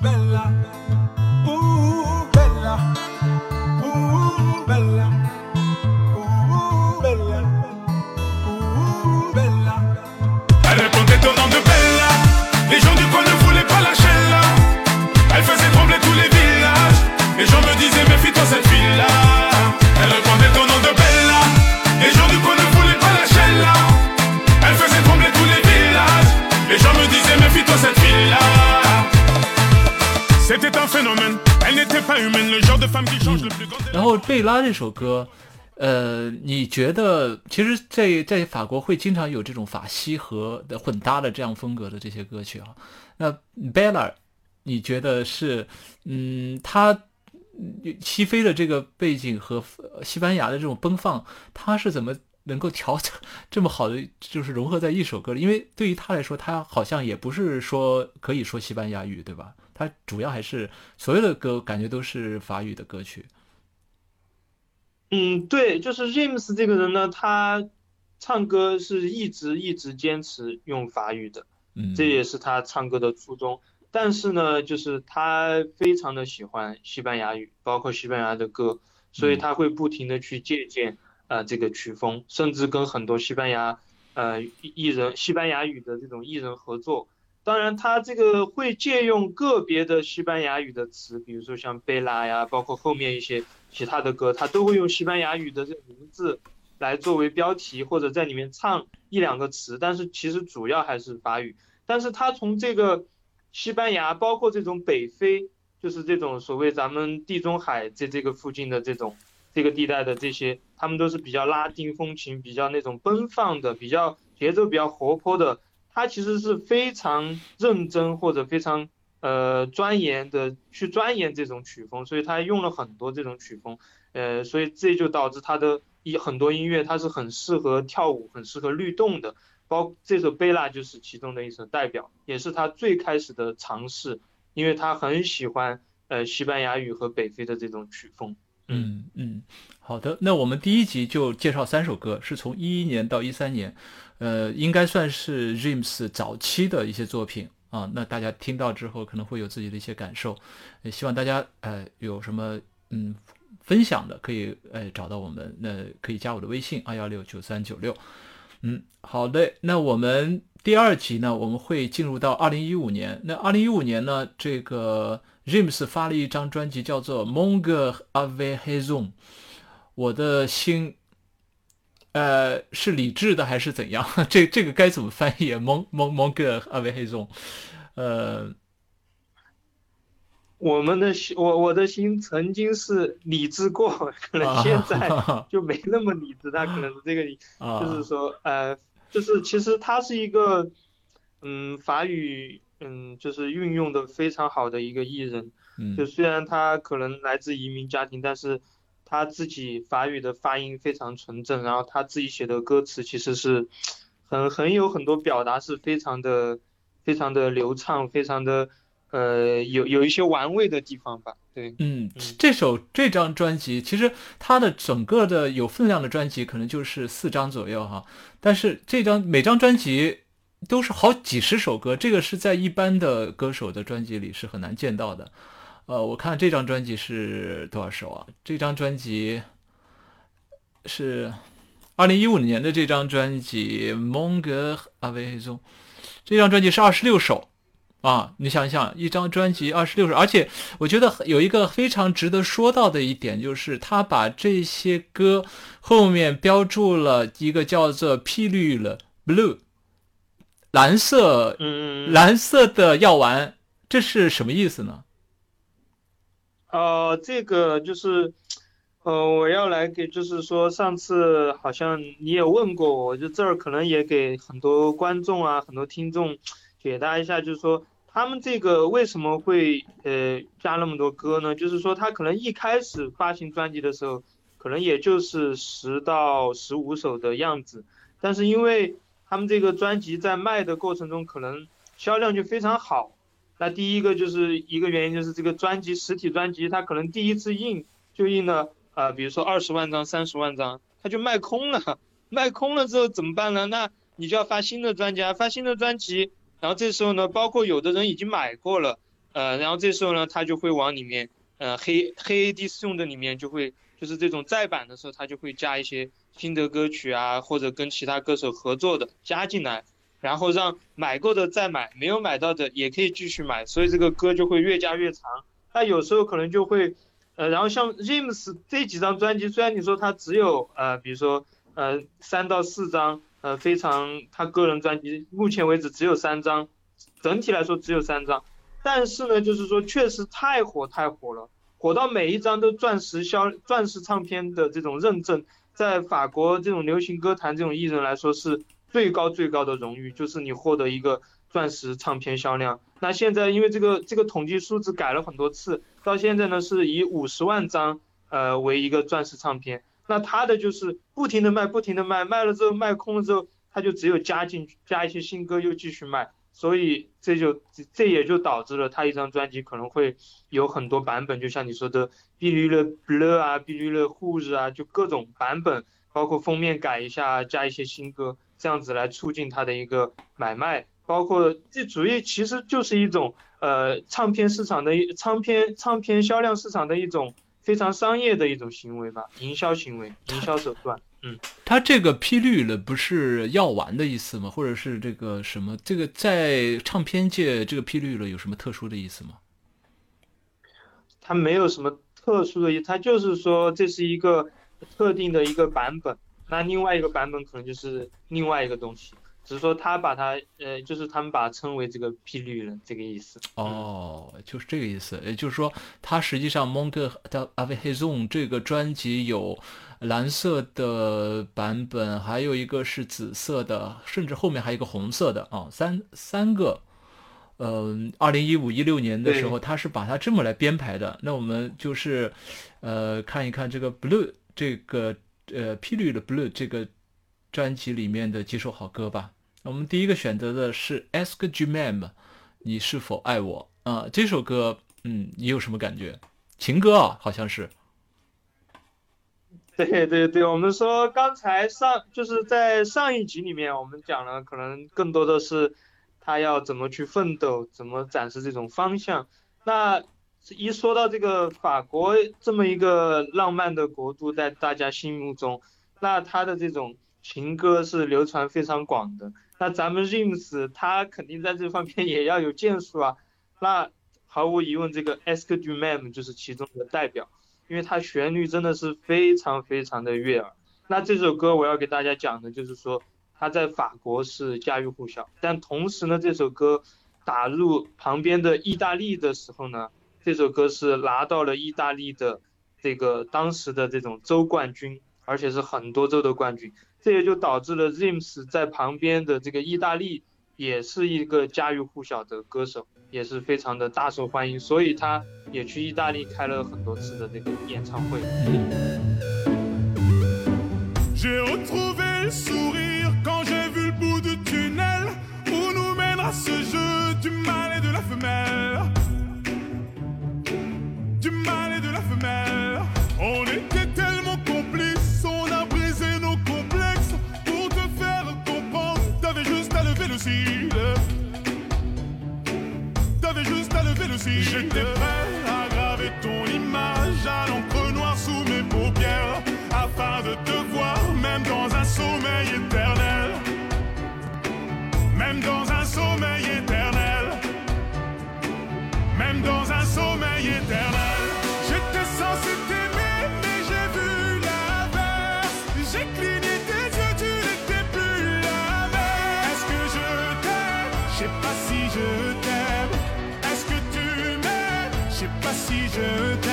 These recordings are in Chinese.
Bella, grand. 然后贝拉这首歌，呃，你觉得其实在在法国会经常有这种法西和的混搭的这样风格的这些歌曲啊？那 Bella，你觉得是嗯，他西非的这个背景和西班牙的这种奔放，他是怎么能够调整 这么好的，就是融合在一首歌里？因为对于他来说，他好像也不是说可以说西班牙语，对吧？他主要还是所有的歌感觉都是法语的歌曲。嗯，对，就是 James 这个人呢，他唱歌是一直一直坚持用法语的，嗯，这也是他唱歌的初衷。但是呢，就是他非常的喜欢西班牙语，包括西班牙的歌，所以他会不停的去借鉴呃这个曲风，甚至跟很多西班牙呃艺人西班牙语的这种艺人合作。当然，他这个会借用个别的西班牙语的词，比如说像贝拉呀，包括后面一些其他的歌，他都会用西班牙语的这名字来作为标题，或者在里面唱一两个词。但是其实主要还是法语。但是他从这个西班牙，包括这种北非，就是这种所谓咱们地中海这这个附近的这种这个地带的这些，他们都是比较拉丁风情，比较那种奔放的，比较节奏比较活泼的。他其实是非常认真或者非常呃钻研的去钻研这种曲风，所以他用了很多这种曲风，呃，所以这就导致他的一很多音乐它是很适合跳舞、很适合律动的，包这首《贝拉》就是其中的一首代表，也是他最开始的尝试，因为他很喜欢呃西班牙语和北非的这种曲风。嗯嗯，好的，那我们第一集就介绍三首歌，是从一一年到一三年。呃，应该算是 James 早期的一些作品啊。那大家听到之后可能会有自己的一些感受，也希望大家呃有什么嗯分享的，可以呃找到我们，那可以加我的微信二幺六九三九六。嗯，好的。那我们第二集呢，我们会进入到二零一五年。那二零一五年呢，这个 James 发了一张专辑，叫做《Mon cœur avait raison》，我的心。呃，是理智的还是怎样？这这个该怎么翻译？蒙蒙蒙哥阿维黑松，呃，我们的心，我我的心曾经是理智过，可能现在 就没那么理智。他可能是这个，就是说，呃，就是其实他是一个，嗯，法语，嗯，就是运用的非常好的一个艺人。嗯，就虽然他可能来自移民家庭，但是。他自己法语的发音非常纯正，然后他自己写的歌词其实是很很有很多表达是非常的非常的流畅，非常的呃有有一些玩味的地方吧。对，嗯，这首这张专辑其实它的整个的有分量的专辑可能就是四张左右哈，但是这张每张专辑都是好几十首歌，这个是在一般的歌手的专辑里是很难见到的。呃，我看这张专辑是多少首啊？这张专辑是二零一五年的这张专辑《蒙哥阿维黑松》，这张专辑是二十六首啊！你想想，一张专辑二十六首，而且我觉得有一个非常值得说到的一点，就是他把这些歌后面标注了一个叫做“霹雳了 ”（blue），蓝色，嗯，蓝色的药丸，这是什么意思呢？呃，这个就是，呃，我要来给，就是说，上次好像你也问过我，就这儿可能也给很多观众啊，很多听众解答一下，就是说，他们这个为什么会呃加那么多歌呢？就是说他可能一开始发行专辑的时候，可能也就是十到十五首的样子，但是因为他们这个专辑在卖的过程中，可能销量就非常好。那第一个就是一个原因，就是这个专辑实体专辑，它可能第一次印就印了啊，比如说二十万张、三十万张，它就卖空了。卖空了之后怎么办呢？那你就要发新的专辑，发新的专辑。然后这时候呢，包括有的人已经买过了，呃，然后这时候呢，他就会往里面，呃，黑黑 AD 用的里面就会，就是这种再版的时候，他就会加一些新的歌曲啊，或者跟其他歌手合作的加进来，然后让买过的再买，没有买到的也可以继续买，所以这个歌就会越加越长。那有时候可能就会，呃，然后像 James 这几张专辑，虽然你说他只有呃，比如说呃三到四张。呃，非常，他个人专辑目前为止只有三张，整体来说只有三张，但是呢，就是说确实太火太火了，火到每一张都钻石销钻石唱片的这种认证，在法国这种流行歌坛这种艺人来说是最高最高的荣誉，就是你获得一个钻石唱片销量。那现在因为这个这个统计数字改了很多次，到现在呢是以五十万张呃为一个钻石唱片。那他的就是不停的卖，不停的卖，卖了之后卖空了之后，他就只有加进去加一些新歌又继续卖，所以这就这也就导致了他一张专辑可能会有很多版本，就像你说的 b i l l Blue 啊 b i l l Who's 啊，就各种版本，包括封面改一下，加一些新歌，这样子来促进他的一个买卖，包括这主要其实就是一种呃唱片市场的一唱片唱片销量市场的一种。非常商业的一种行为吧，营销行为、营销手段。嗯，它这个批绿了，不是药丸的意思吗？或者是这个什么？这个在唱片界，这个批绿了有什么特殊的意思吗？它没有什么特殊的意，它就是说这是一个特定的一个版本，那另外一个版本可能就是另外一个东西。只是说他把它，呃，就是他们把它称为这个霹雳人这个意思。哦，就是这个意思。也就是说，它实际上《Monte de a v i z o n 这个专辑有蓝色的版本，还有一个是紫色的，甚至后面还有一个红色的啊，三三个。嗯，二零一五一六年的时候，他是把它这么来编排的。那我们就是，呃，看一看这个 Blue 这个呃霹雳的 Blue 这个。专辑里面的几首好歌吧。我们第一个选择的是《Ask j m a m 你是否爱我？啊，这首歌，嗯，你有什么感觉？情歌啊，好像是。对对对，我们说刚才上就是在上一集里面，我们讲了，可能更多的是他要怎么去奋斗，怎么展示这种方向。那一说到这个法国这么一个浪漫的国度，在大家心目中，那他的这种。情歌是流传非常广的，那咱们 Rims 他肯定在这方面也要有建树啊。那毫无疑问，这个 Ask Du Mem 就是其中的代表，因为它旋律真的是非常非常的悦耳。那这首歌我要给大家讲的就是说，它在法国是家喻户晓，但同时呢，这首歌打入旁边的意大利的时候呢，这首歌是拿到了意大利的这个当时的这种州冠军，而且是很多州的冠军。这也就导致了 James 在旁边的这个意大利也是一个家喻户晓的歌手，也是非常的大受欢迎，所以他也去意大利开了很多次的这个演唱会。T'avais juste à lever le cil. J'étais prêt à graver ton je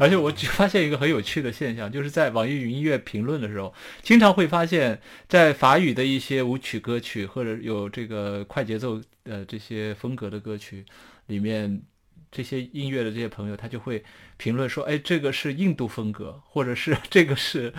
而且我只发现一个很有趣的现象，就是在网易云音乐评论的时候，经常会发现，在法语的一些舞曲歌曲或者有这个快节奏的这些风格的歌曲里面，这些音乐的这些朋友他就会评论说，哎，这个是印度风格，或者是 这个是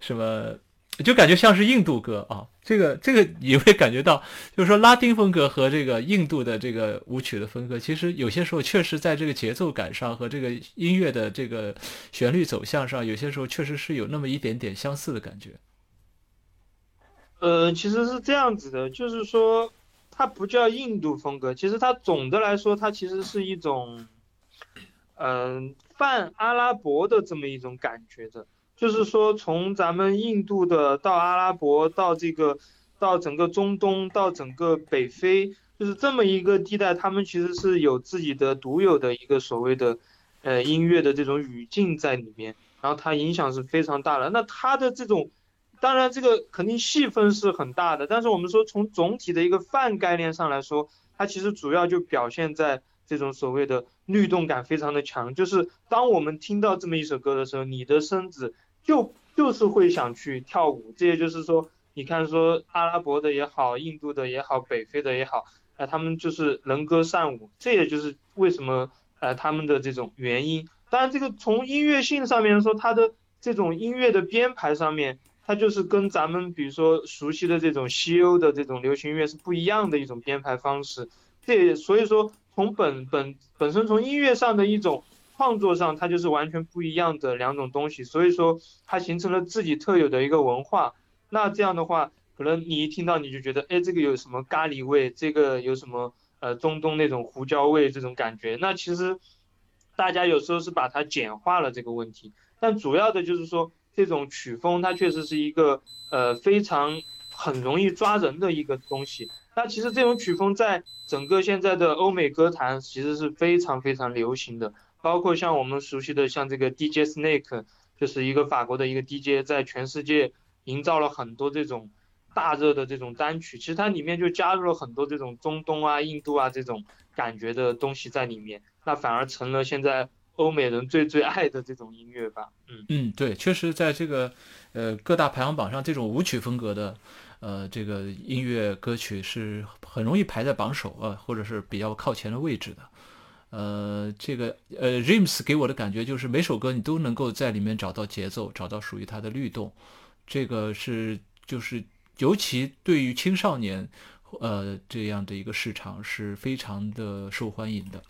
什么，就感觉像是印度歌啊。这个这个你会感觉到，就是说拉丁风格和这个印度的这个舞曲的风格，其实有些时候确实在这个节奏感上和这个音乐的这个旋律走向上，有些时候确实是有那么一点点相似的感觉。呃，其实是这样子的，就是说它不叫印度风格，其实它总的来说，它其实是一种，嗯、泛阿拉伯的这么一种感觉的。就是说，从咱们印度的到阿拉伯，到这个，到整个中东，到整个北非，就是这么一个地带，他们其实是有自己的独有的一个所谓的，呃，音乐的这种语境在里面，然后它影响是非常大的。那它的这种，当然这个肯定细分是很大的，但是我们说从总体的一个泛概念上来说，它其实主要就表现在这种所谓的律动感非常的强，就是当我们听到这么一首歌的时候，你的身子就就是会想去跳舞，这也就是说，你看说阿拉伯的也好，印度的也好，北非的也好，呃，他们就是能歌善舞，这也就是为什么呃他们的这种原因。当然，这个从音乐性上面说，它的这种音乐的编排上面，它就是跟咱们比如说熟悉的这种西欧的这种流行音乐是不一样的一种编排方式。这也所以说从本本本身从音乐上的一种创作上，它就是完全不一样的两种东西，所以说它形成了自己特有的一个文化。那这样的话，可能你一听到你就觉得，哎，这个有什么咖喱味，这个有什么呃中东那种胡椒味这种感觉。那其实大家有时候是把它简化了这个问题，但主要的就是说这种曲风它确实是一个呃非常很容易抓人的一个东西。那其实这种曲风在整个现在的欧美歌坛其实是非常非常流行的。包括像我们熟悉的像这个 DJ Snake，就是一个法国的一个 DJ，在全世界营造了很多这种大热的这种单曲，其实它里面就加入了很多这种中东啊、印度啊这种感觉的东西在里面，那反而成了现在欧美人最最爱的这种音乐吧。嗯嗯，对，确实在这个呃各大排行榜上，这种舞曲风格的呃这个音乐歌曲是很容易排在榜首啊、或者是比较靠前的位置的。呃，这个呃，Rims 给我的感觉就是每首歌你都能够在里面找到节奏，找到属于它的律动，这个是就是尤其对于青少年，呃这样的一个市场是非常的受欢迎的。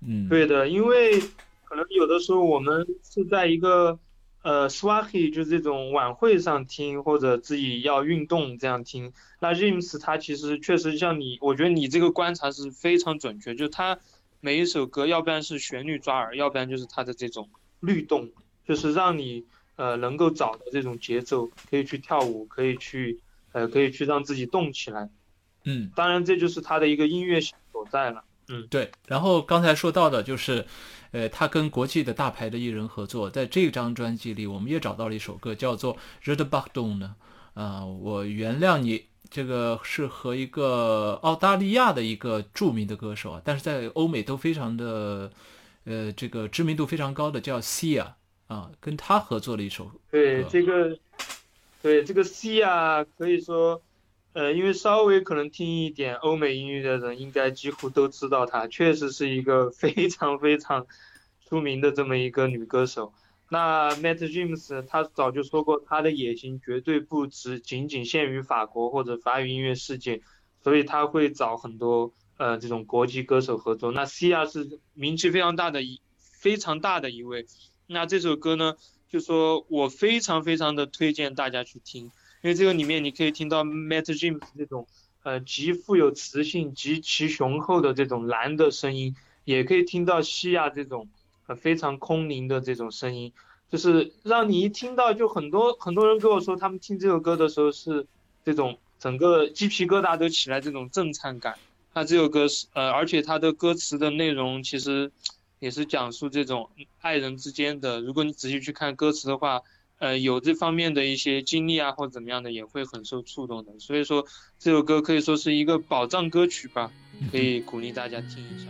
嗯，对的，因为可能有的时候我们是在一个呃 Swahili 就是这种晚会上听，或者自己要运动这样听。那 Rims 它其实确实像你，我觉得你这个观察是非常准确，就它每一首歌，要不然是旋律抓耳，要不然就是它的这种律动，就是让你呃能够找到这种节奏，可以去跳舞，可以去呃可以去让自己动起来。嗯，当然这就是它的一个音乐性所在了。嗯，对。然后刚才说到的就是，呃，他跟国际的大牌的艺人合作，在这张专辑里，我们也找到了一首歌，叫做《Red b a c k d o n 呢。啊、我原谅你，这个是和一个澳大利亚的一个著名的歌手啊，但是在欧美都非常的，呃，这个知名度非常高的叫 Sia 啊，跟他合作了一首对这个，对这个 C 啊，可以说，呃，因为稍微可能听一点欧美音乐的人，应该几乎都知道她，确实是一个 非常非常出名的这么一个女歌手。那 Matt James 他早就说过，他的野心绝对不只仅仅限于法国或者法语音乐世界，所以他会找很多呃这种国际歌手合作。那 Cia 是名气非常大的一非常大的一位。那这首歌呢，就说我非常非常的推荐大家去听，因为这个里面你可以听到 Matt James 这种呃极富有磁性、极其雄厚的这种蓝的声音，也可以听到西亚这种呃非常空灵的这种声音，就是让你一听到就很多很多人跟我说，他们听这首歌的时候是这种整个鸡皮疙瘩都起来这种震颤感。他这首歌是呃，而且它的歌词的内容其实也是讲述这种爱人之间的。如果你仔细去看歌词的话，呃有这方面的一些经历啊或者怎么样的，也会很受触动的。所以说这首歌可以说是一个宝藏歌曲吧，可以鼓励大家听一下。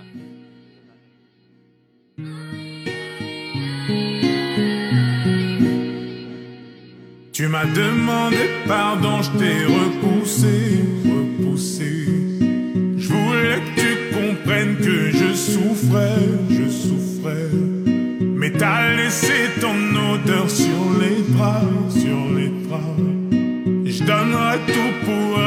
Tu m'as demandé pardon, je t'ai repoussé, repoussé. Je voulais que tu comprennes que je souffrais, je souffrais. Mais t'as laissé ton odeur sur les bras, sur les bras. Je donnerai tout pour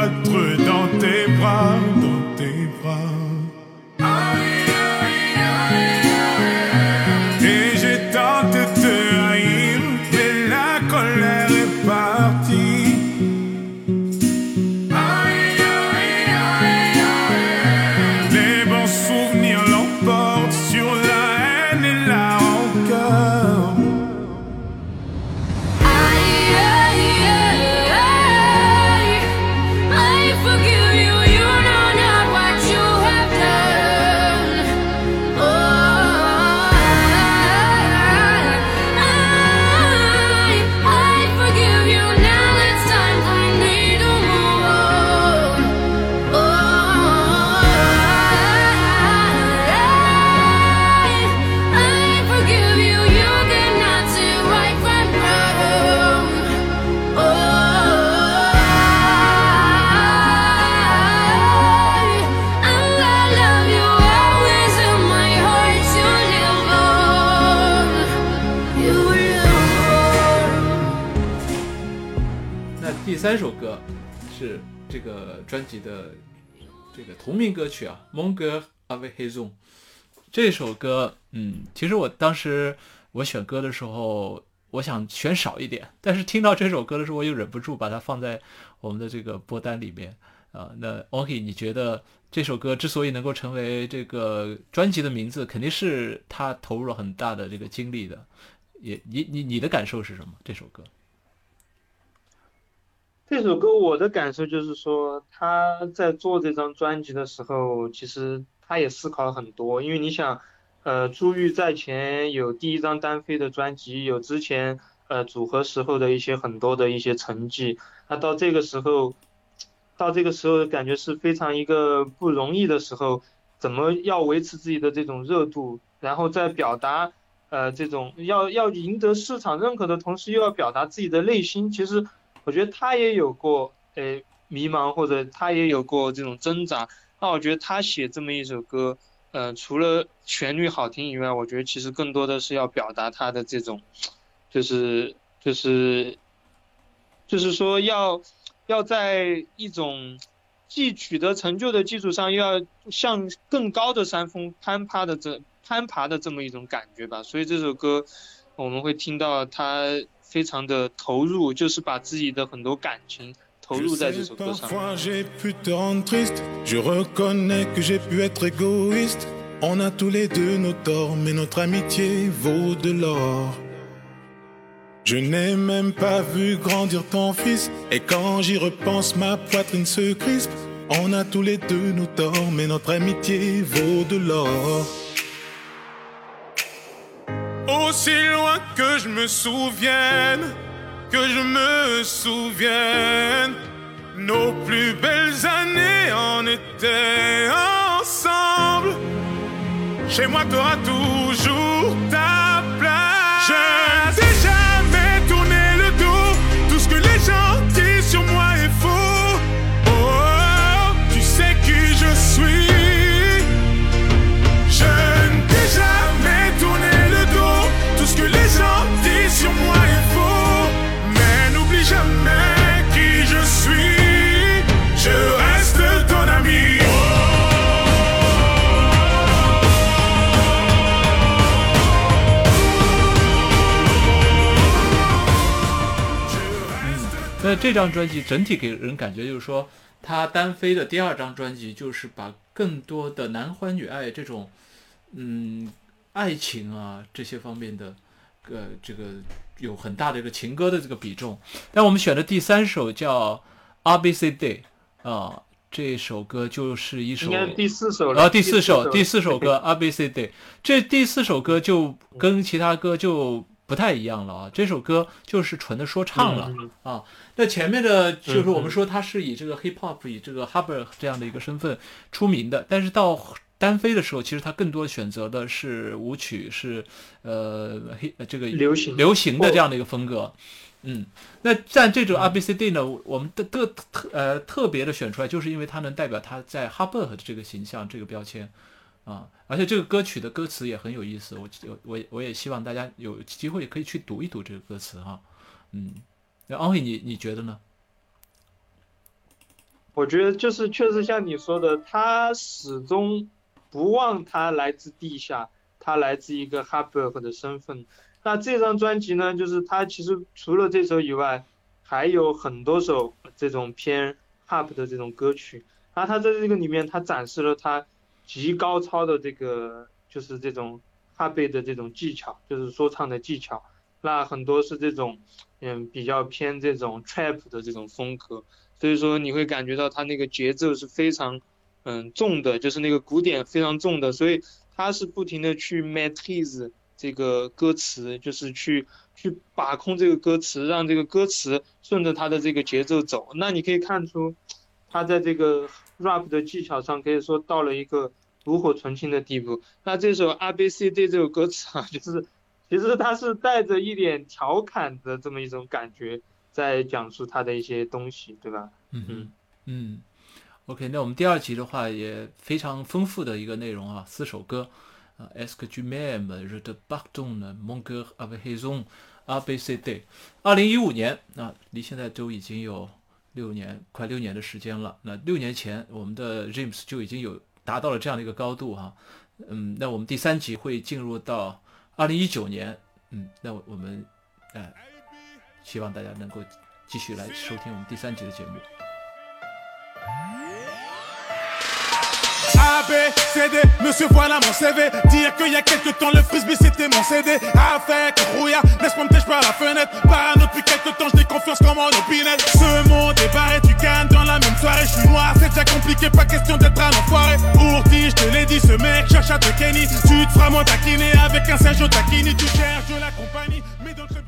同名歌曲啊，《蒙哥阿维黑颂》这首歌，嗯，其实我当时我选歌的时候，我想选少一点，但是听到这首歌的时候，我又忍不住把它放在我们的这个播单里面啊。那 Oki，你觉得这首歌之所以能够成为这个专辑的名字，肯定是他投入了很大的这个精力的。也你你你的感受是什么？这首歌？这首歌我的感受就是说，他在做这张专辑的时候，其实他也思考了很多，因为你想，呃，朱玉在前有第一张单飞的专辑，有之前呃组合时候的一些很多的一些成绩，那到这个时候，到这个时候感觉是非常一个不容易的时候，怎么要维持自己的这种热度，然后再表达。呃，这种要要赢得市场认可的同时，又要表达自己的内心，其实我觉得他也有过诶迷茫，或者他也有过这种挣扎。那我觉得他写这么一首歌，呃，除了旋律好听以外，我觉得其实更多的是要表达他的这种，就是就是就是说要要在一种既取得成就的基础上，又要向更高的山峰攀爬的这攀爬的这么一种感觉吧。所以这首歌我们会听到他 非常的投入，就是把自己的很多感情投入 Je 在这 sais, 首歌上面。 parfois j'ai pu te rendre triste. Je reconnais que j'ai pu être égoïste. On a tous les deux nos torts, mais notre amitié vaut de l'or. Je n'ai même pas vu grandir ton fils. Et quand j'y repense, ma poitrine se crispe. On a tous les deux nos torts, mais notre amitié vaut de l'or. Aussi loin que je me souvienne, que je me souvienne, nos plus belles années en étaient ensemble. Chez moi, t'auras toujours ta place. 这张专辑整体给人感觉就是说，他单飞的第二张专辑就是把更多的男欢女爱这种，嗯，爱情啊这些方面的，呃，这个有很大的一个情歌的这个比重。但我们选的第三首叫《ABC Day》啊，这首歌就是一首应该第四首了。啊，第四首，第第四首歌《ABC Day》，这第四首歌就跟其他歌就不太一样了啊。这首歌就是纯的说唱了、嗯啊。那前面的就是我们说他是以这个 hip hop 以这个 hubber 这样的一个身份出名的，但是到单飞的时候，其实他更多选择的是舞曲，是呃黑呃这个流行流行的这样的一个风格。嗯，那像这种 R B C D 呢，我们的特特呃特别的选出来，就是因为它能代表他在 Huber 的这个形象这个标签啊，而且这个歌曲的歌词也很有意思，我我我也希望大家有机会可以去读一读这个歌词哈，嗯，那安慧你你觉得呢？我觉得就是确实像你说的，他始终不忘他来自地下，他来自一个哈伯的身份。那这张专辑呢，就是他其实除了这首以外，还有很多首这种偏 hop 的这种歌曲。那他在这个里面，他展示了他极高超的这个就是这种哈贝的这种技巧，就是说唱的技巧。那很多是这种嗯比较偏这种 trap 的这种风格。所以说你会感觉到他那个节奏是非常嗯重的，就是那个鼓点非常重的，所以他是不停的去 m a t i s 这个歌词，就是去去把控这个歌词，让这个歌词顺着它的这个节奏走。那你可以看出，他在这个 rap 的技巧上可以说到了一个炉火纯青的地步。那这首 R B C D 这首歌词啊，就是其实它是带着一点调侃的这么一种感觉。在讲述他的一些东西，对吧？嗯嗯嗯，OK，那我们第二集的话也非常丰富的一个内容啊，四首歌啊，Est-ce que tu m'aimes, je te pardonne, mon cœur avait raison, A B C D。二零一五年啊，离现在都已经有六年，快六年的时间了。那六年前我们的 James 就已经有达到了这样的一个高度哈、嗯，那我们第三集会进入到二零一九年，嗯，那我们哎。希望大家能够继续来收听我们第三集的节目。A, B, C, D, monsieur voilà mon CV Dire qu'il y a quelques temps le frisbee c'était mon CD Avec rouillard, laisse-moi me par la fenêtre. Parano depuis quelques temps, j'ai confiance comme en opinel. Ce monde est barré, tu gagnes dans la même soirée. Je suis noir, c'est déjà compliqué, pas question d'être un enfoiré. Ourti, je te l'ai dit, ce mec cherche à te kenny. Tu te feras moins taquiner avec un Sergio Tacchini Tu cherches de la compagnie, mais dans le